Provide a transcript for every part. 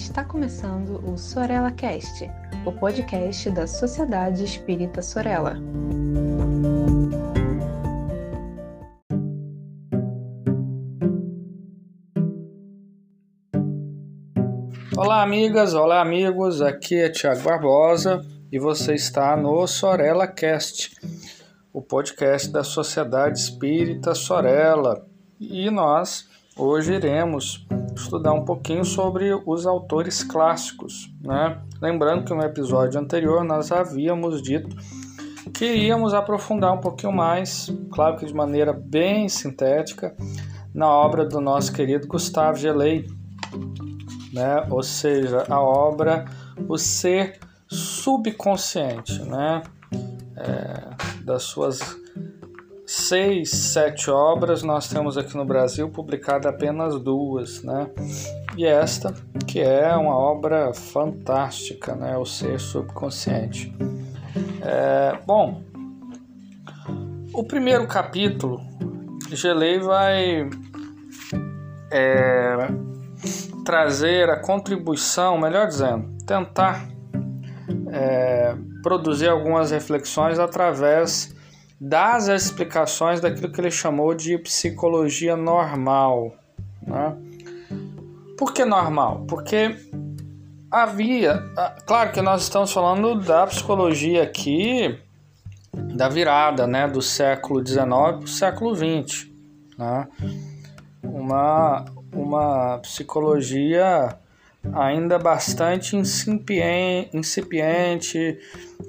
Está começando o Sorella Cast, o podcast da Sociedade Espírita Sorella. Olá, amigas, olá, amigos. Aqui é Tiago Barbosa e você está no Sorella Cast, o podcast da Sociedade Espírita Sorella. E nós hoje iremos estudar um pouquinho sobre os autores clássicos, né? Lembrando que no episódio anterior nós havíamos dito que iríamos aprofundar um pouquinho mais, claro que de maneira bem sintética, na obra do nosso querido Gustavo Gelei, né? Ou seja, a obra O Ser Subconsciente, né? É, das suas seis, sete obras, nós temos aqui no Brasil publicada apenas duas, né? E esta, que é uma obra fantástica, né? O Ser Subconsciente. É, bom, o primeiro capítulo, Gelei vai é, trazer a contribuição, melhor dizendo, tentar é, produzir algumas reflexões através das explicações daquilo que ele chamou de psicologia normal. Né? Por que normal? Porque havia. Claro que nós estamos falando da psicologia aqui da virada né, do século XIX para o século XX. Né? Uma, uma psicologia ainda bastante incipiente, incipiente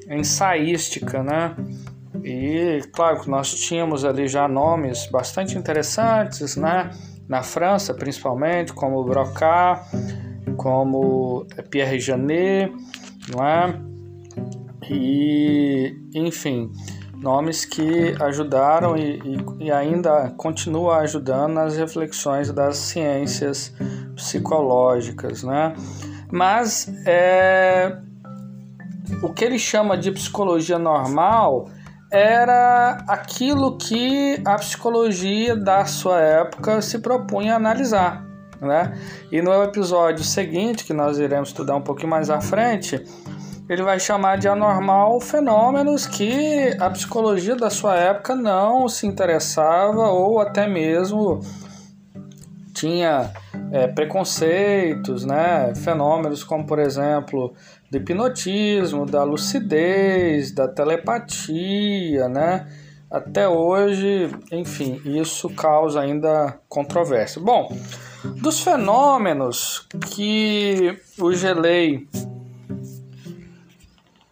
ensaística, né? E claro que nós tínhamos ali já nomes bastante interessantes, né? Na França, principalmente, como Broca, como Pierre Janet, não é? E, enfim, nomes que ajudaram e, e, e ainda continuam ajudando nas reflexões das ciências psicológicas, né? Mas é, o que ele chama de psicologia normal era aquilo que a psicologia da sua época se propunha a analisar. Né? E no episódio seguinte, que nós iremos estudar um pouquinho mais à frente, ele vai chamar de anormal fenômenos que a psicologia da sua época não se interessava ou até mesmo tinha é, preconceitos, né? fenômenos como, por exemplo, do hipnotismo, da lucidez, da telepatia, né? Até hoje, enfim, isso causa ainda controvérsia. Bom, dos fenômenos que o Gelei,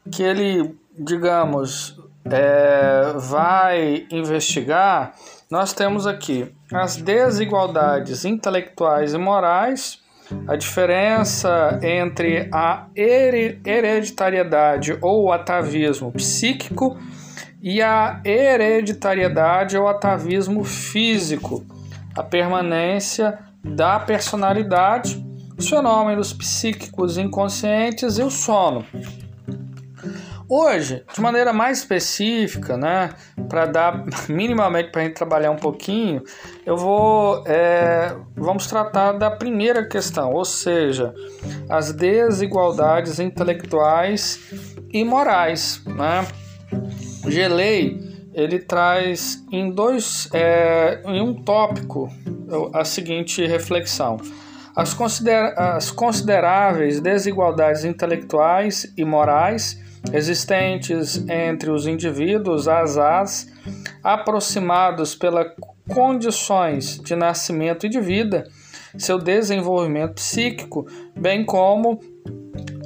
que ele, digamos, é, vai investigar, nós temos aqui as desigualdades intelectuais e morais, a diferença entre a hereditariedade ou atavismo psíquico e a hereditariedade ou atavismo físico, a permanência da personalidade, os fenômenos psíquicos inconscientes e o sono. Hoje, de maneira mais específica, né, para dar minimamente para a gente trabalhar um pouquinho, eu vou é, vamos tratar da primeira questão, ou seja, as desigualdades intelectuais e morais, né? Gelei ele traz em dois é, em um tópico a seguinte reflexão. As, considera as consideráveis desigualdades intelectuais e morais existentes entre os indivíduos asas aproximados pelas condições de nascimento e de vida, seu desenvolvimento psíquico, bem como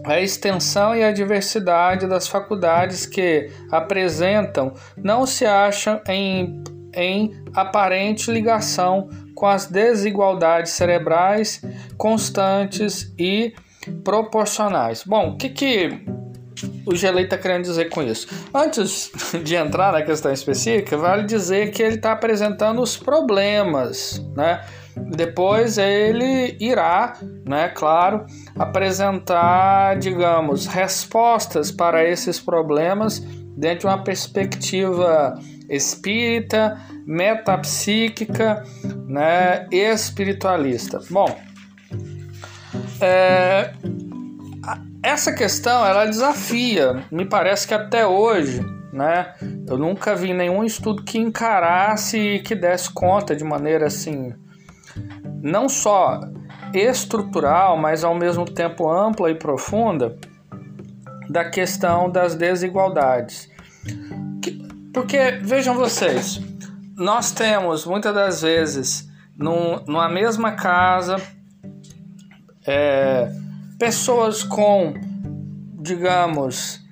a extensão e a diversidade das faculdades que apresentam não se acham em, em aparente ligação com as desigualdades cerebrais constantes e proporcionais. Bom, o que, que o Gelei está querendo dizer com isso? Antes de entrar na questão específica, vale dizer que ele está apresentando os problemas, né? Depois ele irá, né, claro, apresentar, digamos, respostas para esses problemas dentro de uma perspectiva espírita, metapsíquica, né, espiritualista. Bom, é, essa questão ela desafia, me parece que até hoje, né? Eu nunca vi nenhum estudo que encarasse e que desse conta de maneira assim, não só estrutural, mas ao mesmo tempo ampla e profunda da questão das desigualdades. Porque vejam vocês, nós temos muitas das vezes num, numa mesma casa é, pessoas com, digamos,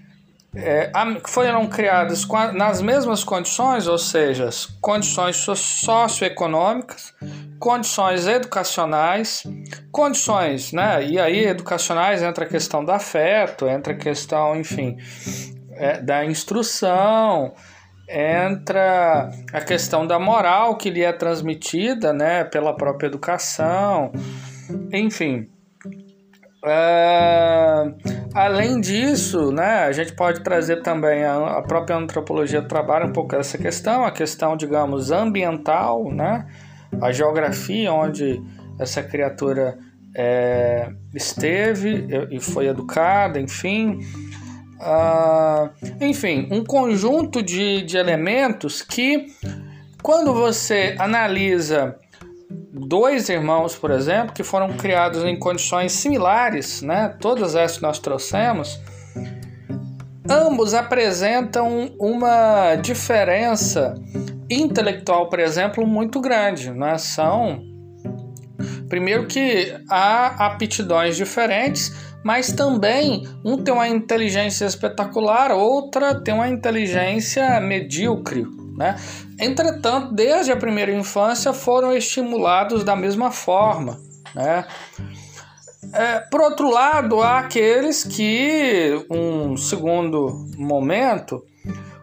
é, foram criadas nas mesmas condições, ou seja, condições socioeconômicas, condições educacionais, condições, né? E aí, educacionais entra a questão do afeto, entra a questão, enfim, é, da instrução, entra a questão da moral que lhe é transmitida, né, pela própria educação, enfim. É, além disso, né, a gente pode trazer também a, a, própria antropologia trabalha um pouco essa questão, a questão, digamos, ambiental, né, a geografia onde essa criatura é, esteve e foi educada, enfim. Uh, enfim, um conjunto de, de elementos que, quando você analisa dois irmãos, por exemplo, que foram criados em condições similares, né? Todas essas que nós trouxemos, ambos apresentam uma diferença intelectual, por exemplo, muito grande, né? São primeiro que há aptidões diferentes, mas também um tem uma inteligência espetacular, outra tem uma inteligência medíocre, né? Entretanto, desde a primeira infância foram estimulados da mesma forma. Né? É, por outro lado, há aqueles que, um segundo momento,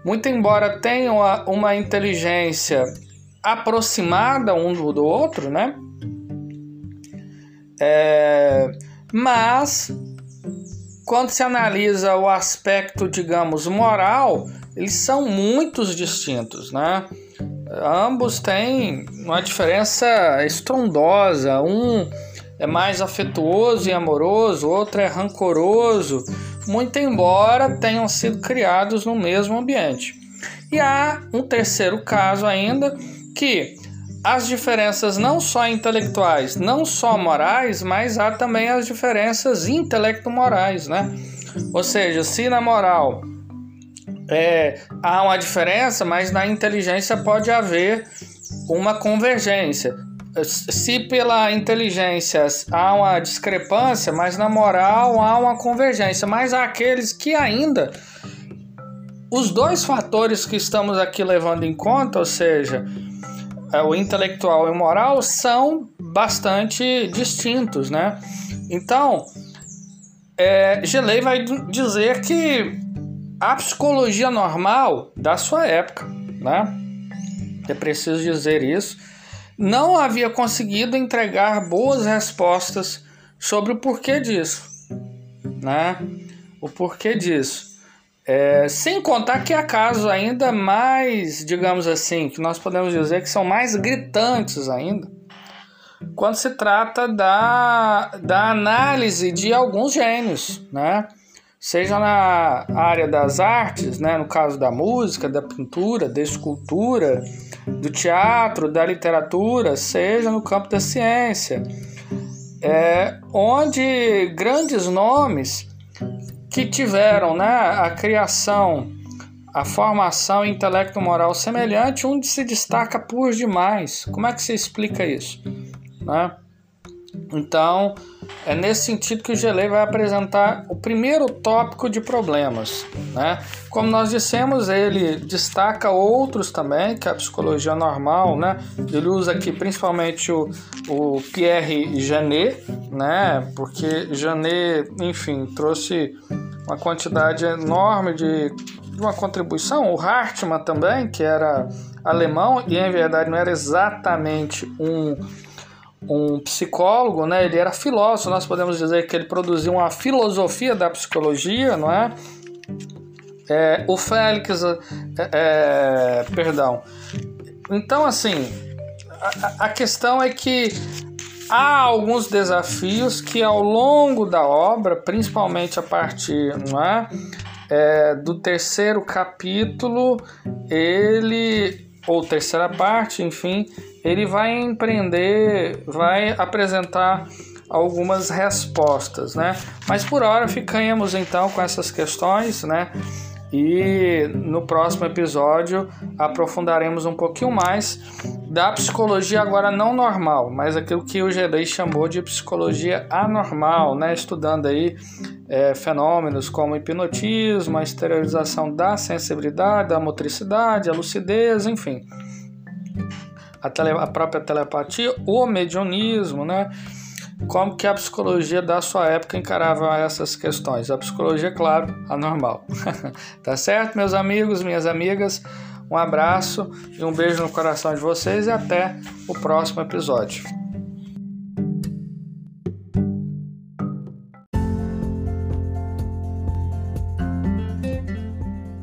muito embora tenham uma, inteligência aproximada um do outro, né? É, mas quando se analisa o aspecto, digamos, moral, eles são muitos distintos, né? Ambos têm uma diferença estrondosa. Um é mais afetuoso e amoroso, outro é rancoroso, muito embora tenham sido criados no mesmo ambiente. E há um terceiro caso ainda que as diferenças não só intelectuais, não só morais, mas há também as diferenças intelecto-morais, né? Ou seja, se na moral é, há uma diferença, mas na inteligência pode haver uma convergência. Se pela inteligência há uma discrepância, mas na moral há uma convergência. Mas há aqueles que ainda os dois fatores que estamos aqui levando em conta, ou seja, é, o intelectual e o moral, são bastante distintos, né? Então, é, Gelei vai dizer que a psicologia normal da sua época, né? É preciso dizer isso. Não havia conseguido entregar boas respostas sobre o porquê disso, né? O porquê disso. É, sem contar que há casos ainda mais, digamos assim, que nós podemos dizer que são mais gritantes ainda, quando se trata da, da análise de alguns gênios, né? Seja na área das artes, né, no caso da música, da pintura, da escultura, do teatro, da literatura, seja no campo da ciência, é, onde grandes nomes que tiveram né, a criação, a formação intelecto-moral semelhante, onde se destaca por demais. Como é que se explica isso? Né? Então, é nesse sentido que o Gelei vai apresentar o primeiro tópico de problemas. Né? Como nós dissemos, ele destaca outros também, que é a psicologia normal. Né? Ele usa aqui principalmente o, o Pierre Janet, né? porque Janet, enfim, trouxe uma quantidade enorme de, de uma contribuição. O Hartmann também, que era alemão e em verdade não era exatamente um um psicólogo, né? Ele era filósofo, nós podemos dizer que ele produziu uma filosofia da psicologia, não é? é o Félix, é, é, perdão. Então, assim, a, a questão é que há alguns desafios que ao longo da obra, principalmente a partir não é, é, do terceiro capítulo, ele ou terceira parte, enfim, ele vai empreender, vai apresentar algumas respostas, né? Mas por hora ficamos então com essas questões, né? E no próximo episódio aprofundaremos um pouquinho mais da psicologia agora não normal, mas aquilo que o Gedei chamou de psicologia anormal, né? Estudando aí é, fenômenos como hipnotismo, a exteriorização da sensibilidade, da motricidade, a lucidez, enfim. A, tele, a própria telepatia, o mediunismo, né? como que a psicologia da sua época encarava essas questões. A psicologia, claro, anormal. tá certo, meus amigos, minhas amigas? Um abraço e um beijo no coração de vocês e até o próximo episódio.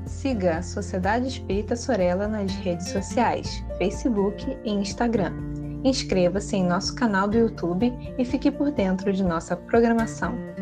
Siga a Sociedade Espírita Sorella nas redes sociais, Facebook e Instagram Inscreva-se em nosso canal do YouTube e fique por dentro de nossa programação.